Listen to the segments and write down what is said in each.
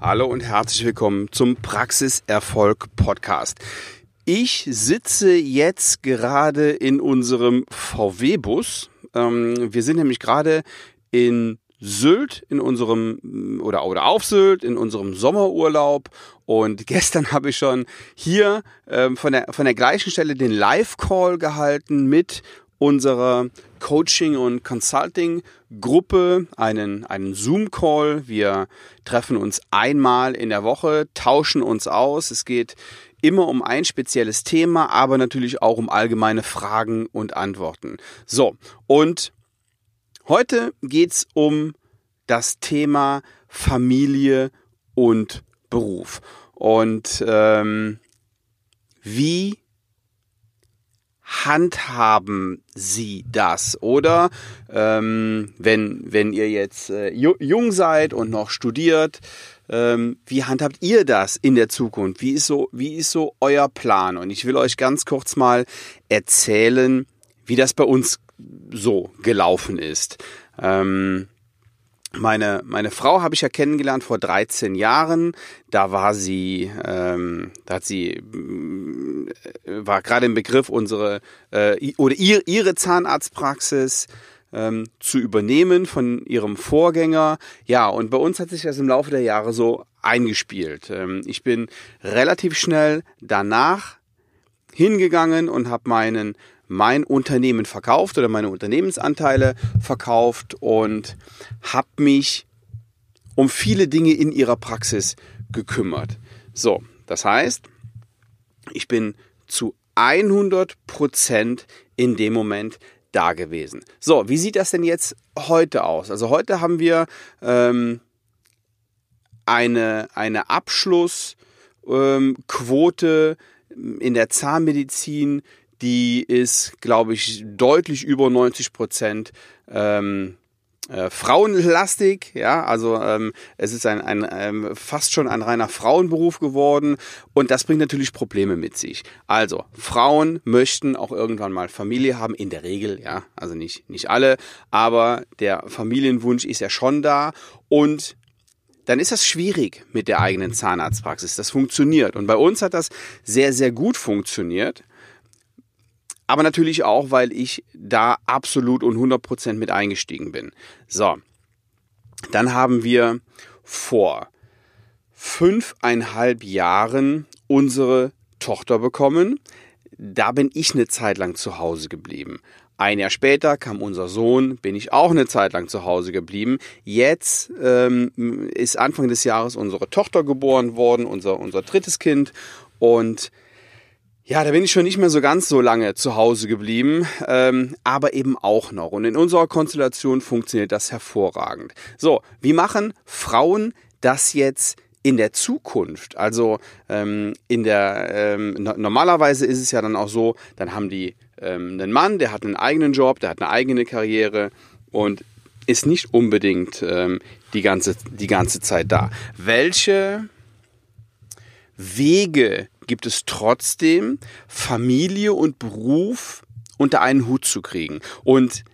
Hallo und herzlich willkommen zum Praxiserfolg Podcast. Ich sitze jetzt gerade in unserem VW-Bus. Ähm, wir sind nämlich gerade in Sylt in unserem oder oder auf Sylt in unserem Sommerurlaub und gestern habe ich schon hier ähm, von der von der gleichen Stelle den Live Call gehalten mit unserer Coaching und Consulting Gruppe einen einen Zoom Call. Wir treffen uns einmal in der Woche, tauschen uns aus. Es geht immer um ein spezielles Thema, aber natürlich auch um allgemeine Fragen und Antworten. So, und Heute geht's um das Thema Familie und Beruf. Und ähm, wie handhaben Sie das? Oder ähm, wenn, wenn ihr jetzt äh, jung seid und noch studiert, ähm, wie handhabt ihr das in der Zukunft? Wie ist, so, wie ist so euer Plan? Und ich will euch ganz kurz mal erzählen, wie das bei uns so gelaufen ist. Ähm, meine, meine Frau habe ich ja kennengelernt vor 13 Jahren. Da war sie, ähm, da hat sie, äh, war gerade im Begriff, unsere äh, oder ihr, ihre Zahnarztpraxis ähm, zu übernehmen von ihrem Vorgänger. Ja, und bei uns hat sich das im Laufe der Jahre so eingespielt. Ähm, ich bin relativ schnell danach hingegangen und habe meinen mein Unternehmen verkauft oder meine Unternehmensanteile verkauft und habe mich um viele Dinge in ihrer Praxis gekümmert. So, das heißt, ich bin zu 100 Prozent in dem Moment da gewesen. So, wie sieht das denn jetzt heute aus? Also heute haben wir ähm, eine, eine Abschlussquote ähm, in der Zahnmedizin, die ist, glaube ich, deutlich über 90 Prozent ähm, äh, frauenlastig, ja, also ähm, es ist ein, ein ähm, fast schon ein reiner Frauenberuf geworden. Und das bringt natürlich Probleme mit sich. Also Frauen möchten auch irgendwann mal Familie haben, in der Regel, ja, also nicht nicht alle, aber der Familienwunsch ist ja schon da. Und dann ist das schwierig mit der eigenen Zahnarztpraxis. Das funktioniert. Und bei uns hat das sehr sehr gut funktioniert aber natürlich auch, weil ich da absolut und 100% mit eingestiegen bin. So, dann haben wir vor fünfeinhalb Jahren unsere Tochter bekommen. Da bin ich eine Zeit lang zu Hause geblieben. Ein Jahr später kam unser Sohn, bin ich auch eine Zeit lang zu Hause geblieben. Jetzt ähm, ist Anfang des Jahres unsere Tochter geboren worden, unser, unser drittes Kind. Und ja, da bin ich schon nicht mehr so ganz so lange zu Hause geblieben, ähm, aber eben auch noch. Und in unserer Konstellation funktioniert das hervorragend. So, wie machen Frauen das jetzt in der Zukunft? Also ähm, in der ähm, normalerweise ist es ja dann auch so, dann haben die ähm, einen Mann, der hat einen eigenen Job, der hat eine eigene Karriere und ist nicht unbedingt ähm, die ganze die ganze Zeit da. Welche Wege gibt es trotzdem, Familie und Beruf unter einen Hut zu kriegen. Und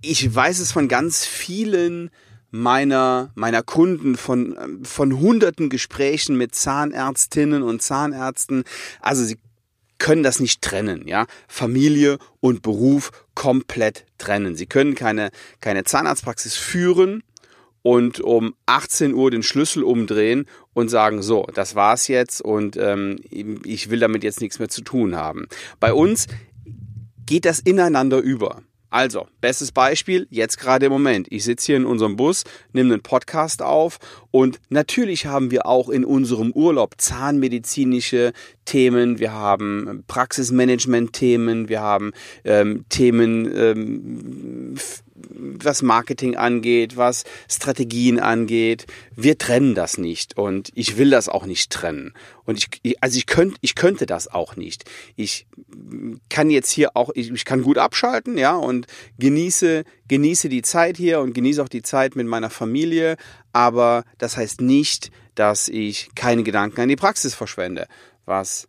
ich weiß es von ganz vielen meiner, meiner Kunden, von, von hunderten Gesprächen mit Zahnärztinnen und Zahnärzten. Also sie können das nicht trennen, ja. Familie und Beruf komplett trennen. Sie können keine, keine Zahnarztpraxis führen und um 18 Uhr den Schlüssel umdrehen und sagen, so, das war's jetzt und ähm, ich will damit jetzt nichts mehr zu tun haben. Bei uns geht das ineinander über. Also, bestes Beispiel, jetzt gerade im Moment. Ich sitze hier in unserem Bus, nehme einen Podcast auf und natürlich haben wir auch in unserem Urlaub zahnmedizinische Themen, wir haben Praxismanagement-Themen, wir haben ähm, Themen ähm, was Marketing angeht, was Strategien angeht. Wir trennen das nicht und ich will das auch nicht trennen. Und ich, also ich könnte, ich könnte das auch nicht. Ich kann jetzt hier auch, ich, ich kann gut abschalten, ja, und genieße, genieße die Zeit hier und genieße auch die Zeit mit meiner Familie. Aber das heißt nicht, dass ich keine Gedanken an die Praxis verschwende, was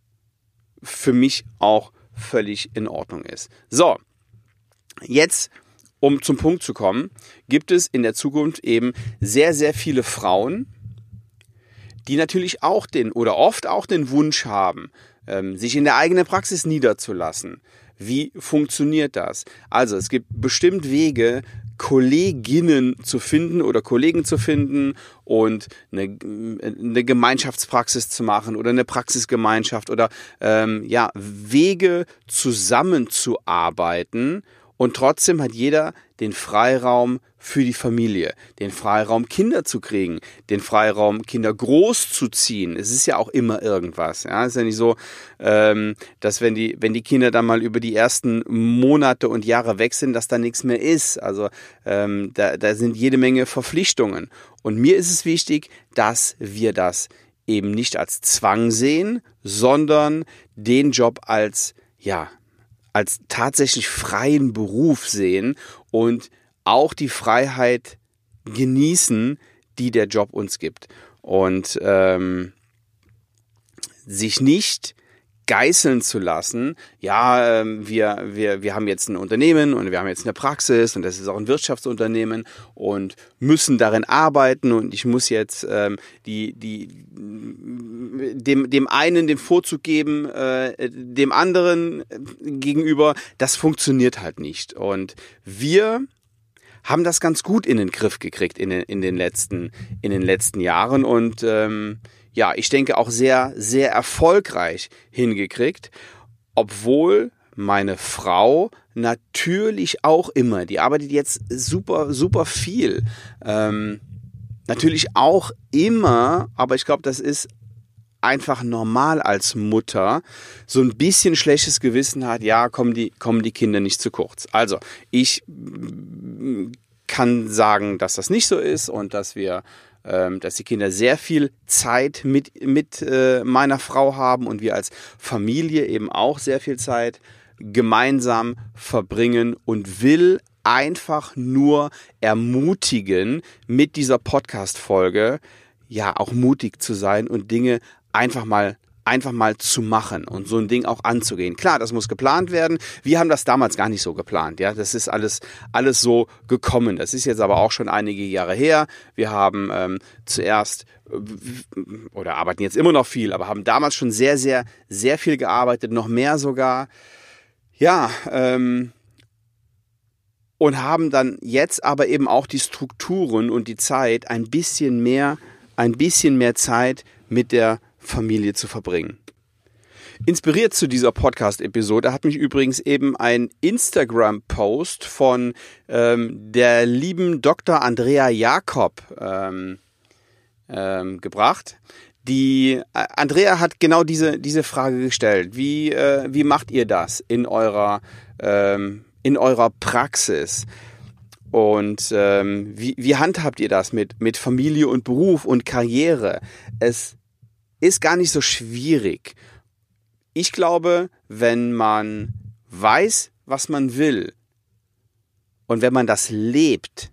für mich auch völlig in Ordnung ist. So, jetzt um zum Punkt zu kommen, gibt es in der Zukunft eben sehr, sehr viele Frauen, die natürlich auch den oder oft auch den Wunsch haben, ähm, sich in der eigenen Praxis niederzulassen. Wie funktioniert das? Also es gibt bestimmt Wege, Kolleginnen zu finden oder Kollegen zu finden und eine, eine Gemeinschaftspraxis zu machen oder eine Praxisgemeinschaft oder ähm, ja Wege zusammenzuarbeiten und trotzdem hat jeder den Freiraum für die Familie, den Freiraum, Kinder zu kriegen, den Freiraum, Kinder groß zu ziehen. Es ist ja auch immer irgendwas. Ja, es ist ja nicht so, ähm, dass wenn die, wenn die Kinder dann mal über die ersten Monate und Jahre weg sind, dass da nichts mehr ist. Also ähm, da, da sind jede Menge Verpflichtungen. Und mir ist es wichtig, dass wir das eben nicht als Zwang sehen, sondern den Job als ja als tatsächlich freien Beruf sehen und auch die Freiheit genießen, die der Job uns gibt. Und ähm, sich nicht geißeln zu lassen. Ja, ähm, wir, wir, wir haben jetzt ein Unternehmen und wir haben jetzt eine Praxis und das ist auch ein Wirtschaftsunternehmen und müssen darin arbeiten und ich muss jetzt ähm, die, die, dem, dem einen den Vorzug geben, äh, dem anderen gegenüber. Das funktioniert halt nicht. Und wir haben das ganz gut in den Griff gekriegt in den, in den, letzten, in den letzten Jahren und ähm, ja, ich denke auch sehr, sehr erfolgreich hingekriegt, obwohl meine Frau natürlich auch immer, die arbeitet jetzt super, super viel, ähm, natürlich auch immer, aber ich glaube, das ist einfach normal als Mutter so ein bisschen schlechtes Gewissen hat, ja, kommen die, kommen die Kinder nicht zu kurz. Also, ich kann sagen, dass das nicht so ist und dass wir dass die Kinder sehr viel Zeit mit, mit äh, meiner Frau haben und wir als Familie eben auch sehr viel Zeit gemeinsam verbringen und will einfach nur ermutigen, mit dieser Podcast-Folge ja auch mutig zu sein und Dinge einfach mal einfach mal zu machen und so ein Ding auch anzugehen. Klar, das muss geplant werden. Wir haben das damals gar nicht so geplant. Ja, das ist alles, alles so gekommen. Das ist jetzt aber auch schon einige Jahre her. Wir haben ähm, zuerst äh, oder arbeiten jetzt immer noch viel, aber haben damals schon sehr, sehr, sehr viel gearbeitet, noch mehr sogar. Ja, ähm, und haben dann jetzt aber eben auch die Strukturen und die Zeit ein bisschen mehr, ein bisschen mehr Zeit mit der Familie zu verbringen. Inspiriert zu dieser Podcast-Episode hat mich übrigens eben ein Instagram-Post von ähm, der lieben Dr. Andrea Jakob ähm, ähm, gebracht. Die äh, Andrea hat genau diese, diese Frage gestellt. Wie, äh, wie macht ihr das in eurer, ähm, in eurer Praxis? Und ähm, wie, wie handhabt ihr das mit, mit Familie und Beruf und Karriere? Es ist gar nicht so schwierig. Ich glaube, wenn man weiß, was man will und wenn man das lebt,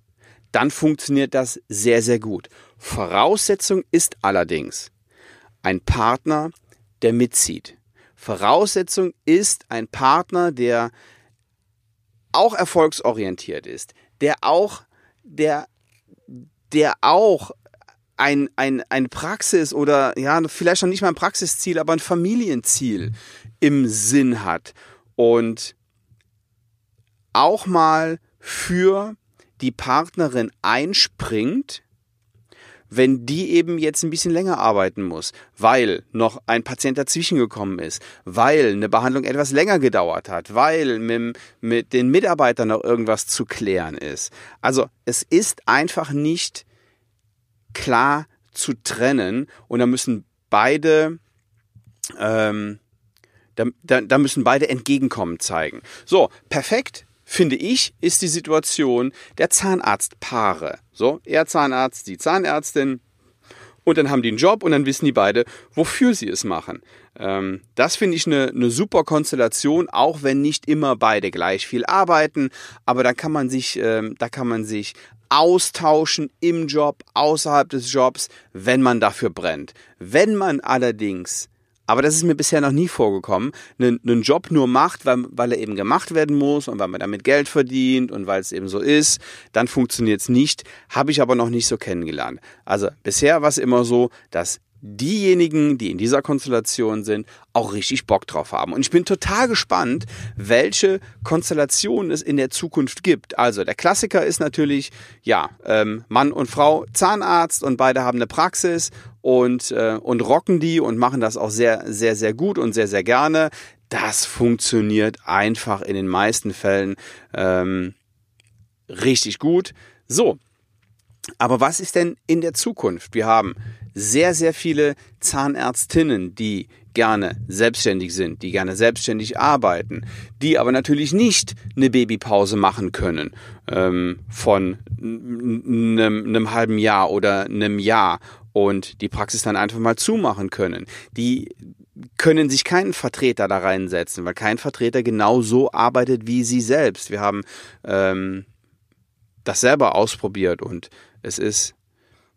dann funktioniert das sehr, sehr gut. Voraussetzung ist allerdings ein Partner, der mitzieht. Voraussetzung ist ein Partner, der auch erfolgsorientiert ist, der auch, der, der auch ein, ein, ein Praxis oder ja, vielleicht noch nicht mal ein Praxisziel, aber ein Familienziel im Sinn hat und auch mal für die Partnerin einspringt, wenn die eben jetzt ein bisschen länger arbeiten muss, weil noch ein Patient dazwischen gekommen ist, weil eine Behandlung etwas länger gedauert hat, weil mit, mit den Mitarbeitern noch irgendwas zu klären ist. Also es ist einfach nicht klar zu trennen und da müssen beide ähm, da, da, da müssen beide Entgegenkommen zeigen. So, perfekt, finde ich, ist die Situation der Zahnarztpaare. So, er Zahnarzt, die Zahnärztin. Und dann haben die einen Job und dann wissen die beide, wofür sie es machen. Ähm, das finde ich eine, eine super Konstellation, auch wenn nicht immer beide gleich viel arbeiten. Aber da kann man sich, ähm, da kann man sich austauschen im Job, außerhalb des Jobs, wenn man dafür brennt. Wenn man allerdings aber das ist mir bisher noch nie vorgekommen, einen, einen Job nur macht, weil, weil er eben gemacht werden muss und weil man damit Geld verdient und weil es eben so ist, dann funktioniert es nicht, habe ich aber noch nicht so kennengelernt. Also bisher war es immer so, dass diejenigen, die in dieser Konstellation sind, auch richtig Bock drauf haben. Und ich bin total gespannt, welche Konstellationen es in der Zukunft gibt. Also der Klassiker ist natürlich, ja, ähm, Mann und Frau Zahnarzt und beide haben eine Praxis und, äh, und rocken die und machen das auch sehr, sehr, sehr gut und sehr, sehr gerne. Das funktioniert einfach in den meisten Fällen ähm, richtig gut. So, aber was ist denn in der Zukunft? Wir haben sehr, sehr viele Zahnärztinnen, die gerne selbstständig sind, die gerne selbstständig arbeiten, die aber natürlich nicht eine Babypause machen können ähm, von einem, halben Jahr oder einem Jahr und die Praxis dann einfach mal zumachen können. Die können sich keinen Vertreter da reinsetzen, weil kein Vertreter genau so arbeitet wie sie selbst. Wir haben ähm, das selber ausprobiert und es ist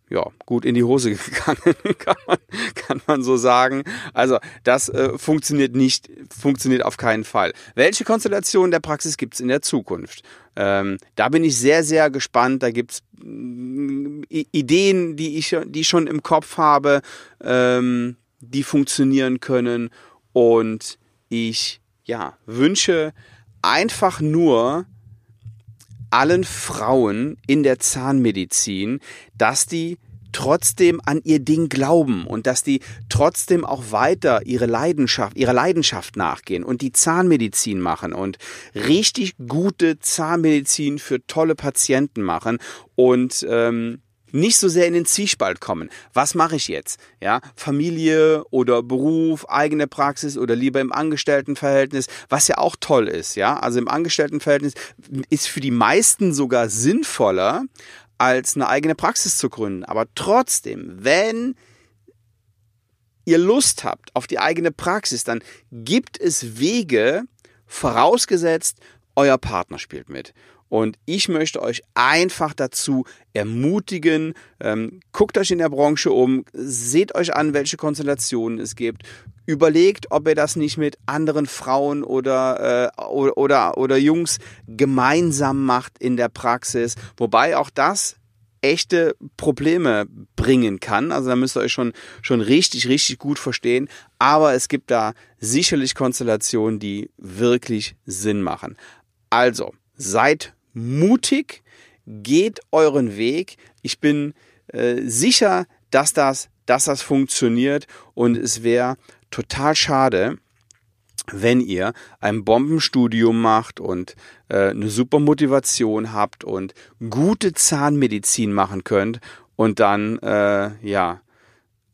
ja, gut in die Hose gegangen, kann man, kann man so sagen. Also das äh, funktioniert nicht, funktioniert auf keinen Fall. Welche Konstellation der Praxis gibt es in der Zukunft? Ähm, da bin ich sehr, sehr gespannt. Da gibt's mm, Ideen, die ich, die ich schon im Kopf habe, ähm, die funktionieren können. Und ich ja, wünsche einfach nur, allen Frauen in der Zahnmedizin, dass die trotzdem an ihr Ding glauben und dass die trotzdem auch weiter ihre Leidenschaft, ihrer Leidenschaft nachgehen und die Zahnmedizin machen und richtig gute Zahnmedizin für tolle Patienten machen und ähm, nicht so sehr in den Zwiespalt kommen. Was mache ich jetzt? Ja, Familie oder Beruf, eigene Praxis oder lieber im Angestelltenverhältnis, was ja auch toll ist. Ja, also im Angestelltenverhältnis ist für die meisten sogar sinnvoller, als eine eigene Praxis zu gründen. Aber trotzdem, wenn ihr Lust habt auf die eigene Praxis, dann gibt es Wege, vorausgesetzt, euer Partner spielt mit. Und ich möchte euch einfach dazu ermutigen, ähm, guckt euch in der Branche um, seht euch an, welche Konstellationen es gibt, überlegt, ob ihr das nicht mit anderen Frauen oder, äh, oder, oder, oder Jungs gemeinsam macht in der Praxis. Wobei auch das echte Probleme bringen kann. Also da müsst ihr euch schon, schon richtig, richtig gut verstehen. Aber es gibt da sicherlich Konstellationen, die wirklich Sinn machen. Also, seid mutig, geht euren Weg. Ich bin äh, sicher, dass das, dass das funktioniert und es wäre total schade, wenn ihr ein Bombenstudium macht und äh, eine super Motivation habt und gute Zahnmedizin machen könnt und dann äh, ja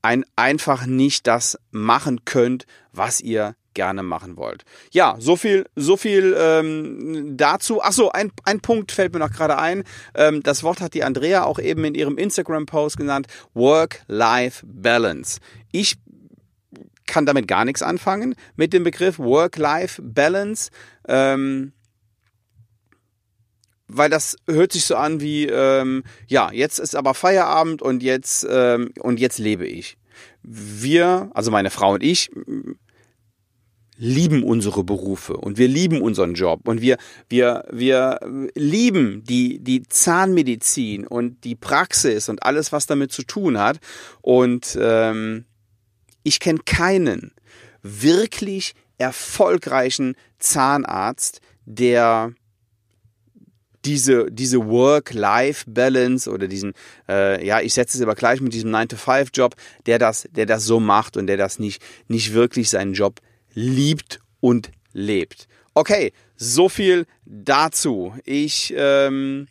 ein, einfach nicht das machen könnt, was ihr gerne machen wollt. Ja, so viel, so viel ähm, dazu. Ach so, ein, ein Punkt fällt mir noch gerade ein. Ähm, das Wort hat die Andrea auch eben in ihrem Instagram-Post genannt. Work-Life-Balance. Ich kann damit gar nichts anfangen mit dem Begriff Work-Life-Balance. Ähm, weil das hört sich so an wie, ähm, ja, jetzt ist aber Feierabend und jetzt, ähm, und jetzt lebe ich. Wir, also meine Frau und ich, lieben unsere Berufe und wir lieben unseren Job und wir, wir, wir lieben die, die Zahnmedizin und die Praxis und alles, was damit zu tun hat. Und ähm, ich kenne keinen wirklich erfolgreichen Zahnarzt, der diese, diese Work-Life-Balance oder diesen, äh, ja, ich setze es aber gleich mit diesem 9-to-5-Job, der das, der das so macht und der das nicht, nicht wirklich seinen Job liebt und lebt. Okay, so viel dazu. Ich ähm,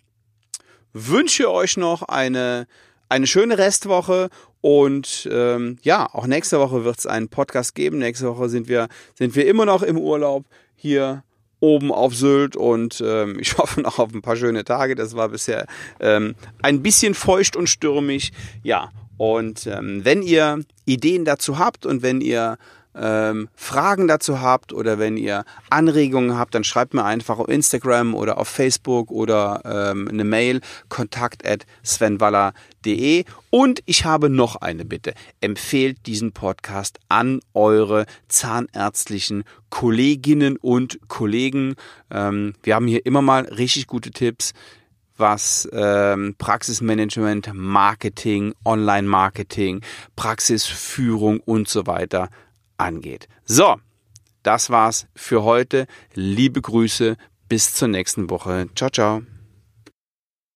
wünsche euch noch eine, eine schöne Restwoche und ähm, ja, auch nächste Woche wird es einen Podcast geben. Nächste Woche sind wir, sind wir immer noch im Urlaub hier oben auf Sylt und ähm, ich hoffe noch auf ein paar schöne Tage. Das war bisher ähm, ein bisschen feucht und stürmig. Ja, und ähm, wenn ihr Ideen dazu habt und wenn ihr ähm, Fragen dazu habt oder wenn ihr Anregungen habt, dann schreibt mir einfach auf Instagram oder auf Facebook oder ähm, eine Mail kontakt at svenwaller.de und ich habe noch eine Bitte. Empfehlt diesen Podcast an eure zahnärztlichen Kolleginnen und Kollegen. Ähm, wir haben hier immer mal richtig gute Tipps was ähm, Praxismanagement, Marketing, Online-Marketing, Praxisführung und so weiter angeht. So, das war's für heute. Liebe Grüße, bis zur nächsten Woche. Ciao, ciao.